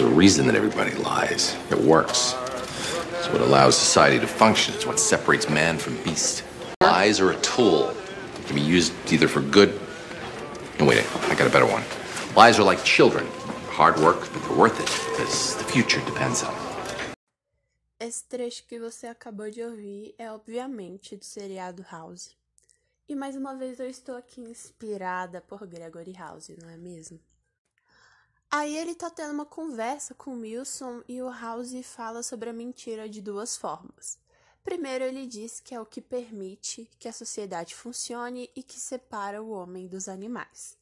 There's a reason that everybody lies. It works. It's what allows society to function. It's what separates man from beast. Lies are a tool. It can be used either for good. No, wait, I got a better one. Lies are like children. Hard work, but they're worth it because the future depends on. Esse trecho que você acabou de ouvir é obviamente do seriado House. E mais uma vez eu estou aqui inspirada por Gregory House, não é mesmo? Aí ele tá tendo uma conversa com o Wilson e o House fala sobre a mentira de duas formas. Primeiro, ele diz que é o que permite que a sociedade funcione e que separa o homem dos animais.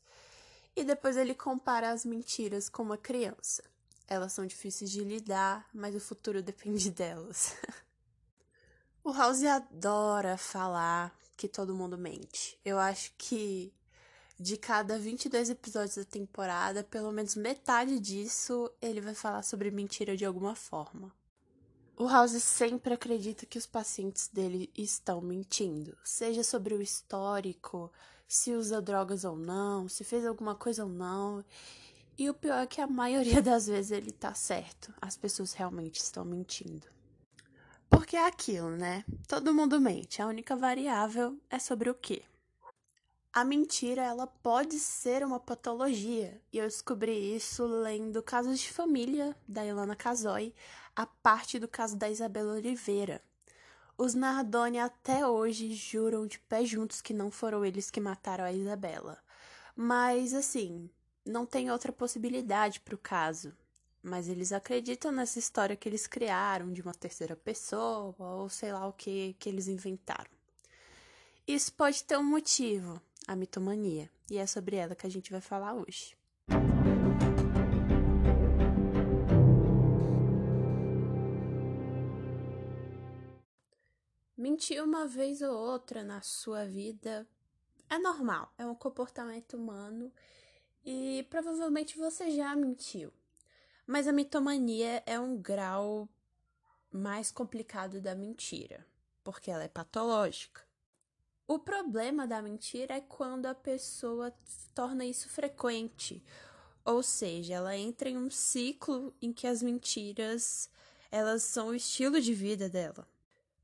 E depois ele compara as mentiras com uma criança. Elas são difíceis de lidar, mas o futuro depende delas. o House adora falar que todo mundo mente. Eu acho que de cada 22 episódios da temporada, pelo menos metade disso ele vai falar sobre mentira de alguma forma. O House sempre acredita que os pacientes dele estão mentindo, seja sobre o histórico, se usa drogas ou não, se fez alguma coisa ou não. E o pior é que a maioria das vezes ele tá certo. As pessoas realmente estão mentindo. Porque é aquilo, né? Todo mundo mente. A única variável é sobre o quê? A mentira, ela pode ser uma patologia, e eu descobri isso lendo Casos de Família, da Ilana Casoy, a parte do caso da Isabela Oliveira. Os Nardoni até hoje juram de pé juntos que não foram eles que mataram a Isabela. Mas, assim, não tem outra possibilidade para o caso. Mas eles acreditam nessa história que eles criaram de uma terceira pessoa, ou sei lá o que, que eles inventaram. Isso pode ter um motivo, a mitomania, e é sobre ela que a gente vai falar hoje. Mentir uma vez ou outra na sua vida é normal, é um comportamento humano e provavelmente você já mentiu. Mas a mitomania é um grau mais complicado da mentira, porque ela é patológica. O problema da mentira é quando a pessoa torna isso frequente, ou seja, ela entra em um ciclo em que as mentiras elas são o estilo de vida dela.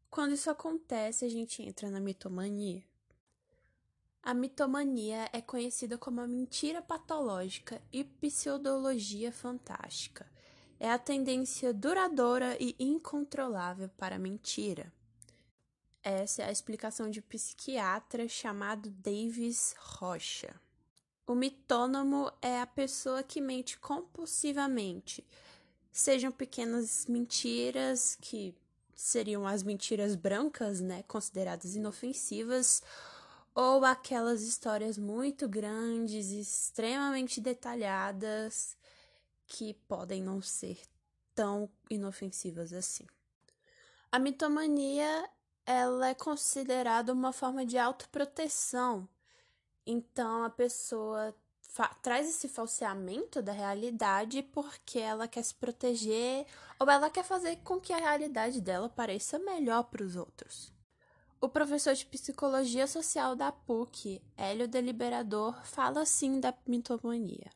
Quando isso acontece, a gente entra na mitomania. A mitomania é conhecida como a mentira patológica e pseudologia fantástica. É a tendência duradoura e incontrolável para a mentira. Essa é a explicação de um psiquiatra chamado Davis Rocha. O mitônomo é a pessoa que mente compulsivamente, sejam pequenas mentiras que seriam as mentiras brancas, né, consideradas inofensivas, ou aquelas histórias muito grandes extremamente detalhadas que podem não ser tão inofensivas assim. A mitomania ela é considerada uma forma de autoproteção. Então a pessoa traz esse falseamento da realidade porque ela quer se proteger ou ela quer fazer com que a realidade dela pareça melhor para os outros. O professor de psicologia social da PUC, Hélio Deliberador, fala assim da mitomania.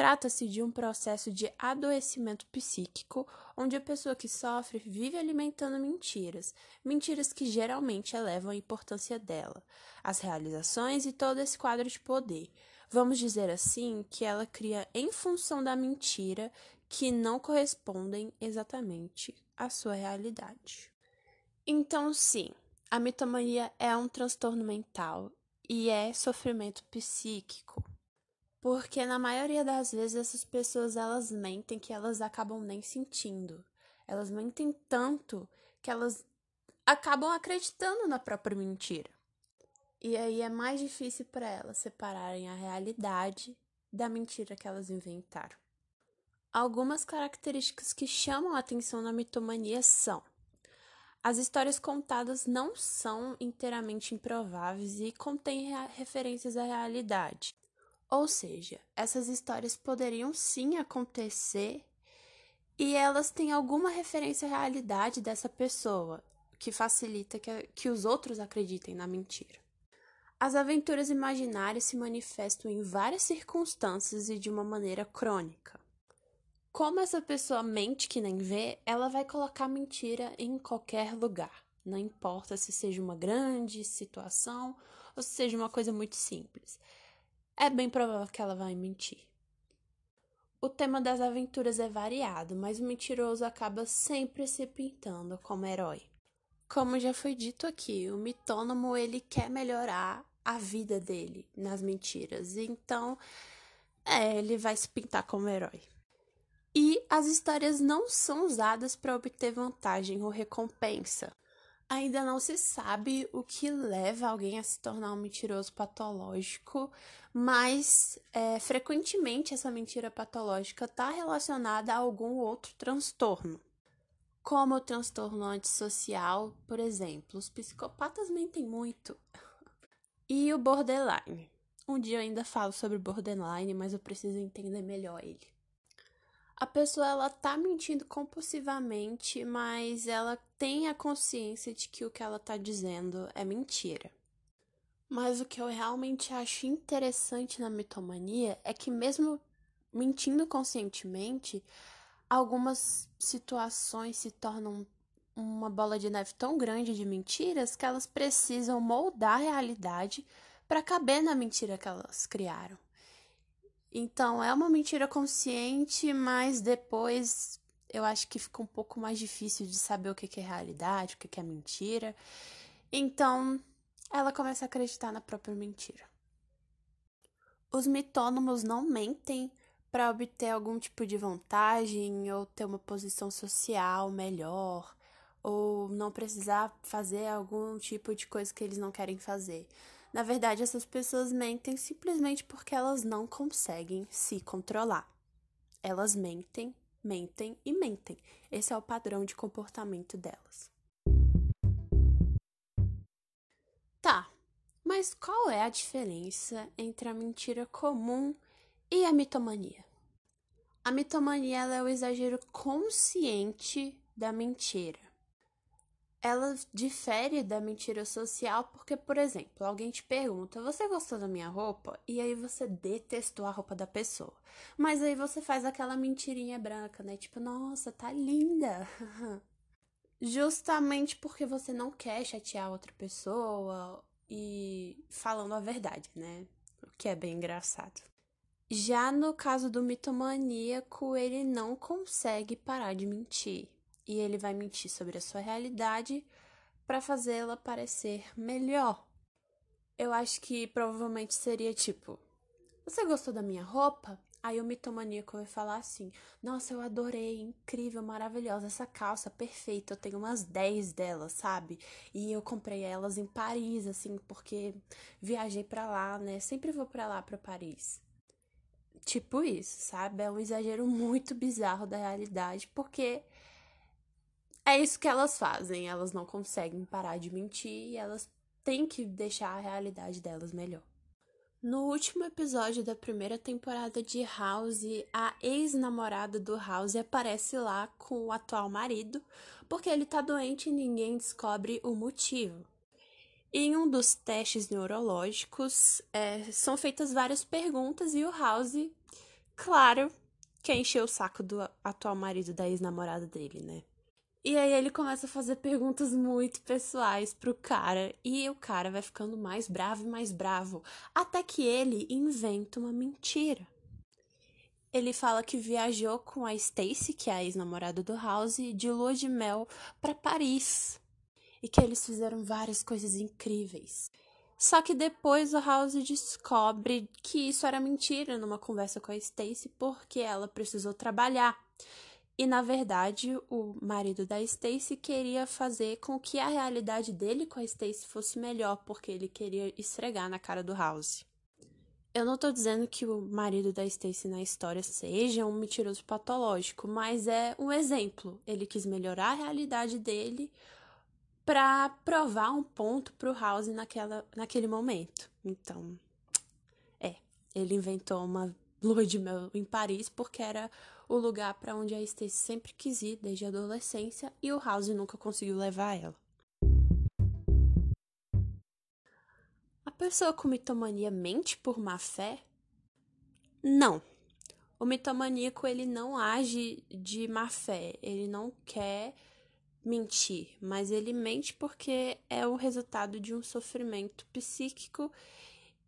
Trata-se de um processo de adoecimento psíquico, onde a pessoa que sofre vive alimentando mentiras, mentiras que geralmente elevam a importância dela, as realizações e todo esse quadro de poder. Vamos dizer assim que ela cria em função da mentira que não correspondem exatamente à sua realidade. Então, sim, a mitomania é um transtorno mental e é sofrimento psíquico. Porque na maioria das vezes essas pessoas elas mentem que elas acabam nem sentindo. Elas mentem tanto que elas acabam acreditando na própria mentira. E aí é mais difícil para elas separarem a realidade da mentira que elas inventaram. Algumas características que chamam a atenção na mitomania são: as histórias contadas não são inteiramente improváveis e contêm referências à realidade. Ou seja, essas histórias poderiam sim acontecer e elas têm alguma referência à realidade dessa pessoa, que facilita que, que os outros acreditem na mentira. As aventuras imaginárias se manifestam em várias circunstâncias e de uma maneira crônica. Como essa pessoa mente que nem vê, ela vai colocar mentira em qualquer lugar. Não importa se seja uma grande situação ou se seja uma coisa muito simples. É bem provável que ela vai mentir. O tema das aventuras é variado, mas o mentiroso acaba sempre se pintando como herói. Como já foi dito aqui, o mitônomo ele quer melhorar a vida dele nas mentiras. Então, é, ele vai se pintar como herói. E as histórias não são usadas para obter vantagem ou recompensa. Ainda não se sabe o que leva alguém a se tornar um mentiroso patológico, mas é, frequentemente essa mentira patológica está relacionada a algum outro transtorno, como o transtorno antissocial, por exemplo. Os psicopatas mentem muito. E o borderline. Um dia eu ainda falo sobre borderline, mas eu preciso entender melhor ele a pessoa ela tá mentindo compulsivamente, mas ela tem a consciência de que o que ela tá dizendo é mentira. Mas o que eu realmente acho interessante na mitomania é que mesmo mentindo conscientemente, algumas situações se tornam uma bola de neve tão grande de mentiras que elas precisam moldar a realidade para caber na mentira que elas criaram. Então, é uma mentira consciente, mas depois eu acho que fica um pouco mais difícil de saber o que é realidade, o que é mentira. Então, ela começa a acreditar na própria mentira. Os mitônomos não mentem para obter algum tipo de vantagem ou ter uma posição social melhor ou não precisar fazer algum tipo de coisa que eles não querem fazer. Na verdade, essas pessoas mentem simplesmente porque elas não conseguem se controlar. Elas mentem, mentem e mentem. Esse é o padrão de comportamento delas. Tá, mas qual é a diferença entre a mentira comum e a mitomania? A mitomania é o exagero consciente da mentira ela difere da mentira social porque, por exemplo, alguém te pergunta: Você gostou da minha roupa? E aí você detestou a roupa da pessoa. Mas aí você faz aquela mentirinha branca, né? Tipo, nossa, tá linda. Justamente porque você não quer chatear outra pessoa e falando a verdade, né? O que é bem engraçado. Já no caso do mitomaníaco, ele não consegue parar de mentir e ele vai mentir sobre a sua realidade para fazê-la parecer melhor. Eu acho que provavelmente seria tipo: Você gostou da minha roupa? Aí o mitomaníaco vai falar assim: Nossa, eu adorei, incrível, maravilhosa essa calça, perfeita. Eu tenho umas 10 delas, sabe? E eu comprei elas em Paris, assim, porque viajei para lá, né? Sempre vou para lá, para Paris. Tipo isso, sabe? É um exagero muito bizarro da realidade, porque é isso que elas fazem, elas não conseguem parar de mentir e elas têm que deixar a realidade delas melhor. No último episódio da primeira temporada de House, a ex-namorada do House aparece lá com o atual marido, porque ele tá doente e ninguém descobre o motivo. Em um dos testes neurológicos, é, são feitas várias perguntas e o House, claro, quer encher o saco do atual marido da ex-namorada dele, né? E aí ele começa a fazer perguntas muito pessoais pro cara. E o cara vai ficando mais bravo e mais bravo. Até que ele inventa uma mentira. Ele fala que viajou com a Stacy, que é a ex-namorada do House, de lua de mel para Paris. E que eles fizeram várias coisas incríveis. Só que depois o House descobre que isso era mentira numa conversa com a Stacy porque ela precisou trabalhar. E na verdade, o marido da Stacy queria fazer com que a realidade dele com a Stacy fosse melhor, porque ele queria esfregar na cara do House. Eu não tô dizendo que o marido da Stacy na história seja um mentiroso patológico, mas é um exemplo. Ele quis melhorar a realidade dele para provar um ponto pro House naquela, naquele momento. Então, é, ele inventou uma lua de mel em Paris porque era o lugar para onde a Stacy sempre quis ir desde a adolescência e o House nunca conseguiu levar ela. A pessoa com mitomania mente por má fé? Não. O mitomaníaco ele não age de má fé, ele não quer mentir, mas ele mente porque é o resultado de um sofrimento psíquico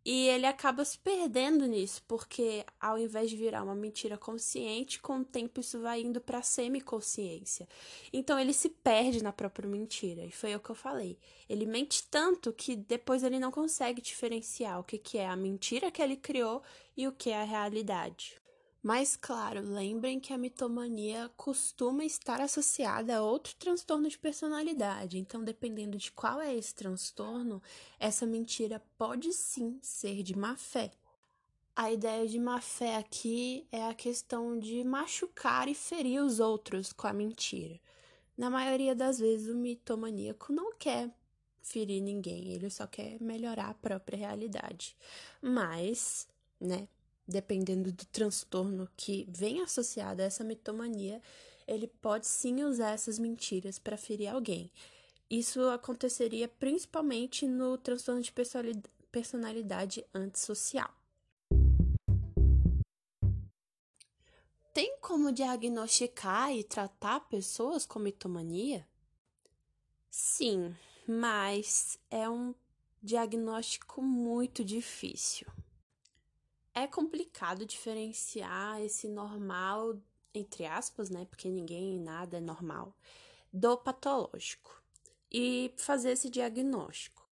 e ele acaba se perdendo nisso, porque ao invés de virar uma mentira consciente, com o tempo isso vai indo para semiconsciência. Então ele se perde na própria mentira. E foi o que eu falei. Ele mente tanto que depois ele não consegue diferenciar o que, que é a mentira que ele criou e o que é a realidade. Mas, claro, lembrem que a mitomania costuma estar associada a outro transtorno de personalidade. Então, dependendo de qual é esse transtorno, essa mentira pode sim ser de má fé. A ideia de má fé aqui é a questão de machucar e ferir os outros com a mentira. Na maioria das vezes, o mitomaníaco não quer ferir ninguém, ele só quer melhorar a própria realidade. Mas, né, dependendo do transtorno que vem associado a essa mitomania, ele pode sim usar essas mentiras para ferir alguém. Isso aconteceria principalmente no transtorno de personalidade antissocial. Tem como diagnosticar e tratar pessoas com mitomania? Sim, mas é um diagnóstico muito difícil. É complicado diferenciar esse normal, entre aspas, né? Porque ninguém, nada é normal, do patológico e fazer esse diagnóstico.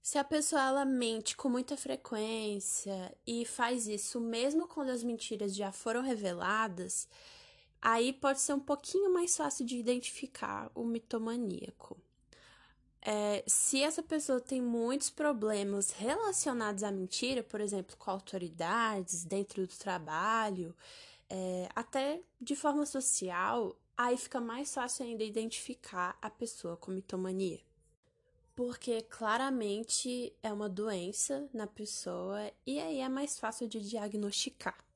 Se a pessoa ela mente com muita frequência e faz isso mesmo quando as mentiras já foram reveladas, aí pode ser um pouquinho mais fácil de identificar o mitomaníaco é, se essa pessoa tem muitos problemas relacionados à mentira, por exemplo, com autoridades, dentro do trabalho, é, até de forma social, aí fica mais fácil ainda identificar a pessoa com mitomania. Porque claramente é uma doença na pessoa e aí é mais fácil de diagnosticar.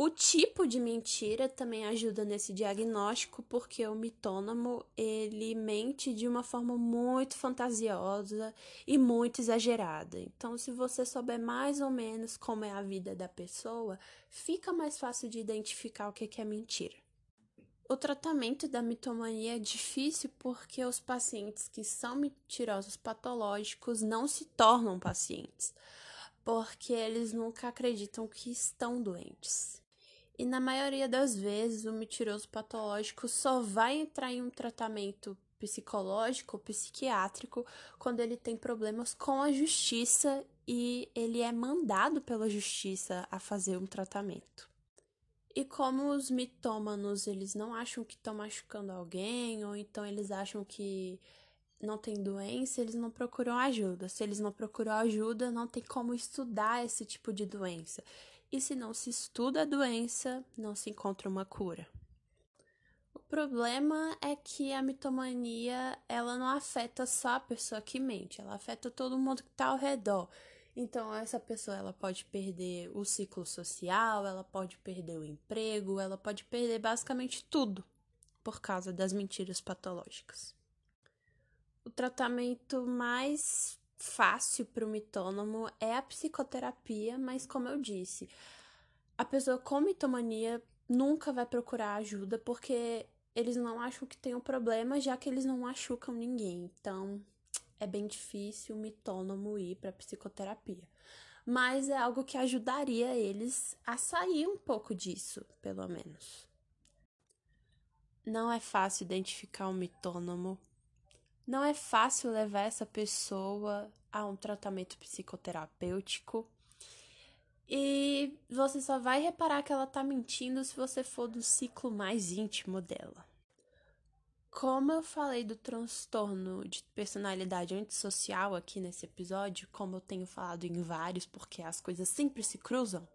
O tipo de mentira também ajuda nesse diagnóstico, porque o mitônomo ele mente de uma forma muito fantasiosa e muito exagerada. Então, se você souber mais ou menos como é a vida da pessoa, fica mais fácil de identificar o que é mentira. O tratamento da mitomania é difícil porque os pacientes que são mentirosos patológicos não se tornam pacientes, porque eles nunca acreditam que estão doentes. E na maioria das vezes, o mentiroso patológico só vai entrar em um tratamento psicológico ou psiquiátrico quando ele tem problemas com a justiça e ele é mandado pela justiça a fazer um tratamento. E como os mitômanos, eles não acham que estão machucando alguém, ou então eles acham que não tem doença, eles não procuram ajuda. Se eles não procuram ajuda, não tem como estudar esse tipo de doença e se não se estuda a doença, não se encontra uma cura. O problema é que a mitomania, ela não afeta só a pessoa que mente, ela afeta todo mundo que está ao redor. Então, essa pessoa ela pode perder o ciclo social, ela pode perder o emprego, ela pode perder basicamente tudo por causa das mentiras patológicas. O tratamento mais fácil para o mitônomo é a psicoterapia, mas como eu disse, a pessoa com mitomania nunca vai procurar ajuda porque eles não acham que tem um problema, já que eles não machucam ninguém. Então, é bem difícil o mitônomo ir para psicoterapia. Mas é algo que ajudaria eles a sair um pouco disso, pelo menos. Não é fácil identificar um mitônomo não é fácil levar essa pessoa a um tratamento psicoterapêutico. E você só vai reparar que ela tá mentindo se você for do ciclo mais íntimo dela. Como eu falei do transtorno de personalidade antissocial aqui nesse episódio, como eu tenho falado em vários, porque as coisas sempre se cruzam,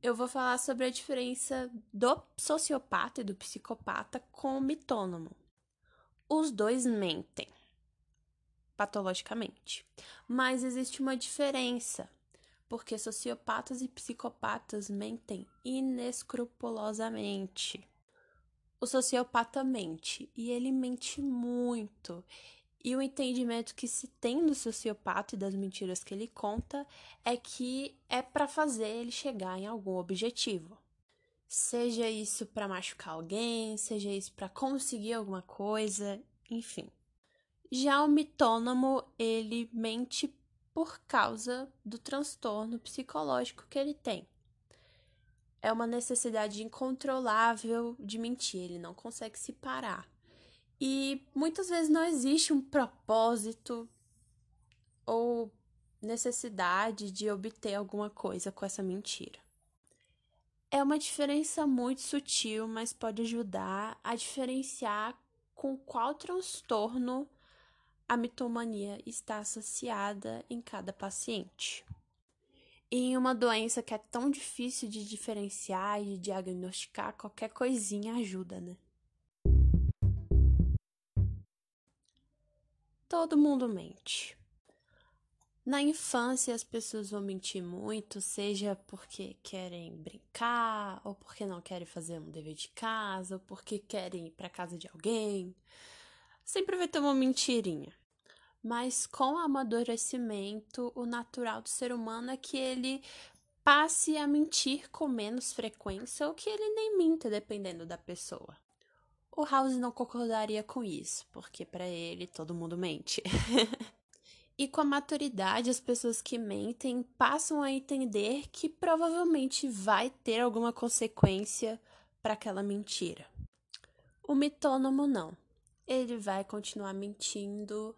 eu vou falar sobre a diferença do sociopata e do psicopata com o mitônomo. Os dois mentem patologicamente, mas existe uma diferença, porque sociopatas e psicopatas mentem inescrupulosamente. O sociopata mente e ele mente muito. E o entendimento que se tem do sociopata e das mentiras que ele conta é que é para fazer ele chegar em algum objetivo. Seja isso para machucar alguém, seja isso para conseguir alguma coisa, enfim. Já o mitônomo, ele mente por causa do transtorno psicológico que ele tem. É uma necessidade incontrolável de mentir, ele não consegue se parar. E muitas vezes não existe um propósito ou necessidade de obter alguma coisa com essa mentira. É uma diferença muito sutil, mas pode ajudar a diferenciar com qual transtorno a mitomania está associada em cada paciente. E em uma doença que é tão difícil de diferenciar e de diagnosticar, qualquer coisinha ajuda, né? Todo mundo mente. Na infância, as pessoas vão mentir muito, seja porque querem brincar, ou porque não querem fazer um dever de casa, ou porque querem ir para casa de alguém. Sempre vai ter uma mentirinha. Mas com o amadurecimento, o natural do ser humano é que ele passe a mentir com menos frequência ou que ele nem minta, dependendo da pessoa. O House não concordaria com isso, porque para ele todo mundo mente. e com a maturidade, as pessoas que mentem passam a entender que provavelmente vai ter alguma consequência para aquela mentira. O mitônomo não. Ele vai continuar mentindo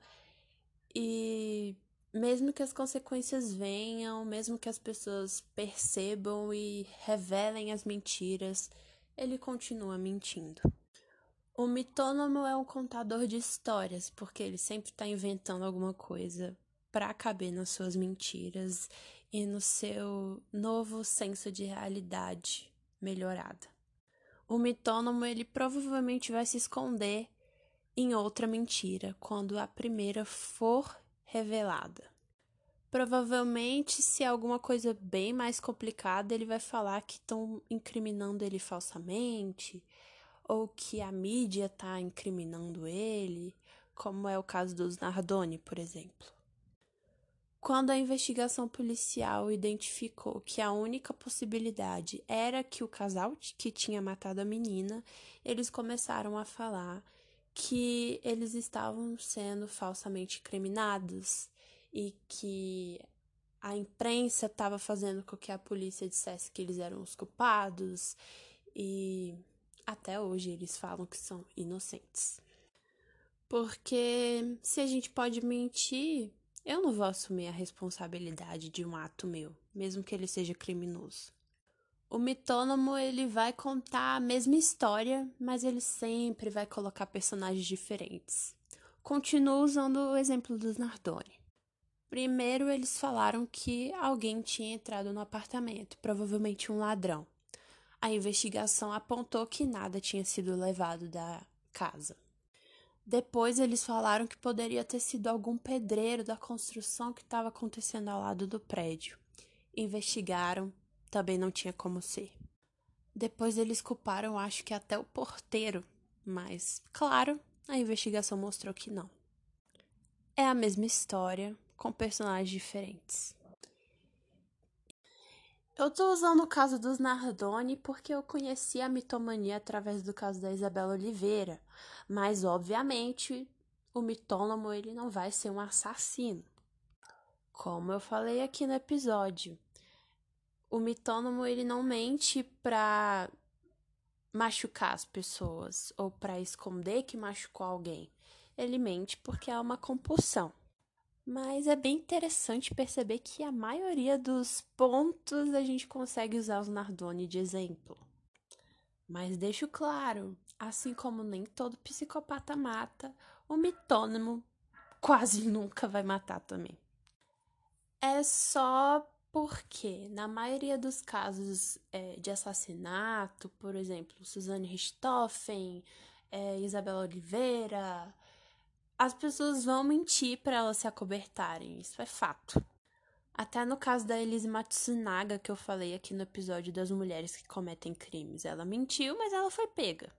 e mesmo que as consequências venham, mesmo que as pessoas percebam e revelem as mentiras, ele continua mentindo. O mitônomo é um contador de histórias, porque ele sempre está inventando alguma coisa para caber nas suas mentiras e no seu novo senso de realidade melhorada. O mitônomo ele provavelmente vai se esconder em outra mentira quando a primeira for revelada. Provavelmente, se é alguma coisa bem mais complicada, ele vai falar que estão incriminando ele falsamente ou que a mídia está incriminando ele, como é o caso dos Nardoni, por exemplo. Quando a investigação policial identificou que a única possibilidade era que o casal que tinha matado a menina, eles começaram a falar que eles estavam sendo falsamente incriminados e que a imprensa estava fazendo com que a polícia dissesse que eles eram os culpados e até hoje eles falam que são inocentes. Porque se a gente pode mentir, eu não vou assumir a responsabilidade de um ato meu, mesmo que ele seja criminoso. O mitônomo ele vai contar a mesma história, mas ele sempre vai colocar personagens diferentes. Continuo usando o exemplo dos Nardoni. Primeiro, eles falaram que alguém tinha entrado no apartamento, provavelmente um ladrão. A investigação apontou que nada tinha sido levado da casa. Depois eles falaram que poderia ter sido algum pedreiro da construção que estava acontecendo ao lado do prédio. Investigaram, também não tinha como ser. Depois eles culparam, acho que até o porteiro, mas, claro, a investigação mostrou que não. É a mesma história, com personagens diferentes. Eu tô usando o caso dos Nardoni porque eu conheci a mitomania através do caso da Isabela Oliveira, mas obviamente o mitônomo ele não vai ser um assassino. Como eu falei aqui no episódio, o mitônomo ele não mente pra machucar as pessoas ou para esconder que machucou alguém. Ele mente porque é uma compulsão. Mas é bem interessante perceber que a maioria dos pontos a gente consegue usar os Nardoni de exemplo. Mas deixo claro, assim como nem todo psicopata mata, o mitônimo quase nunca vai matar também. É só porque, na maioria dos casos é, de assassinato, por exemplo, Suzane Richthofen, é, Isabela Oliveira, as pessoas vão mentir para elas se acobertarem, isso é fato. Até no caso da Elise Matsunaga, que eu falei aqui no episódio das mulheres que cometem crimes. Ela mentiu, mas ela foi pega.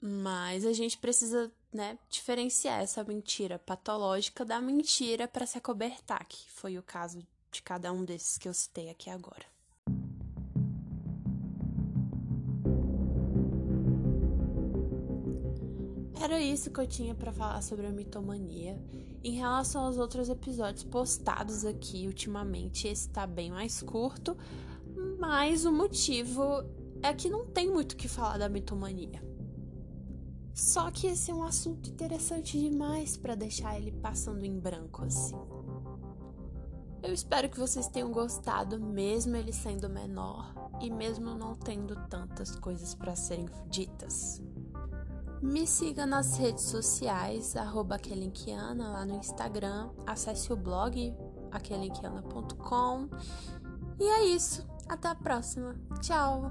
Mas a gente precisa, né, diferenciar essa mentira patológica da mentira para se acobertar, que foi o caso de cada um desses que eu citei aqui agora. Era isso que eu tinha para falar sobre a mitomania. Em relação aos outros episódios postados aqui ultimamente, esse tá bem mais curto, mas o motivo é que não tem muito o que falar da mitomania. Só que esse é um assunto interessante demais para deixar ele passando em branco assim. Eu espero que vocês tenham gostado, mesmo ele sendo menor e mesmo não tendo tantas coisas para serem ditas. Me siga nas redes sociais, arroba lá no Instagram, acesse o blog aquelenquiana.com. E é isso, até a próxima. Tchau!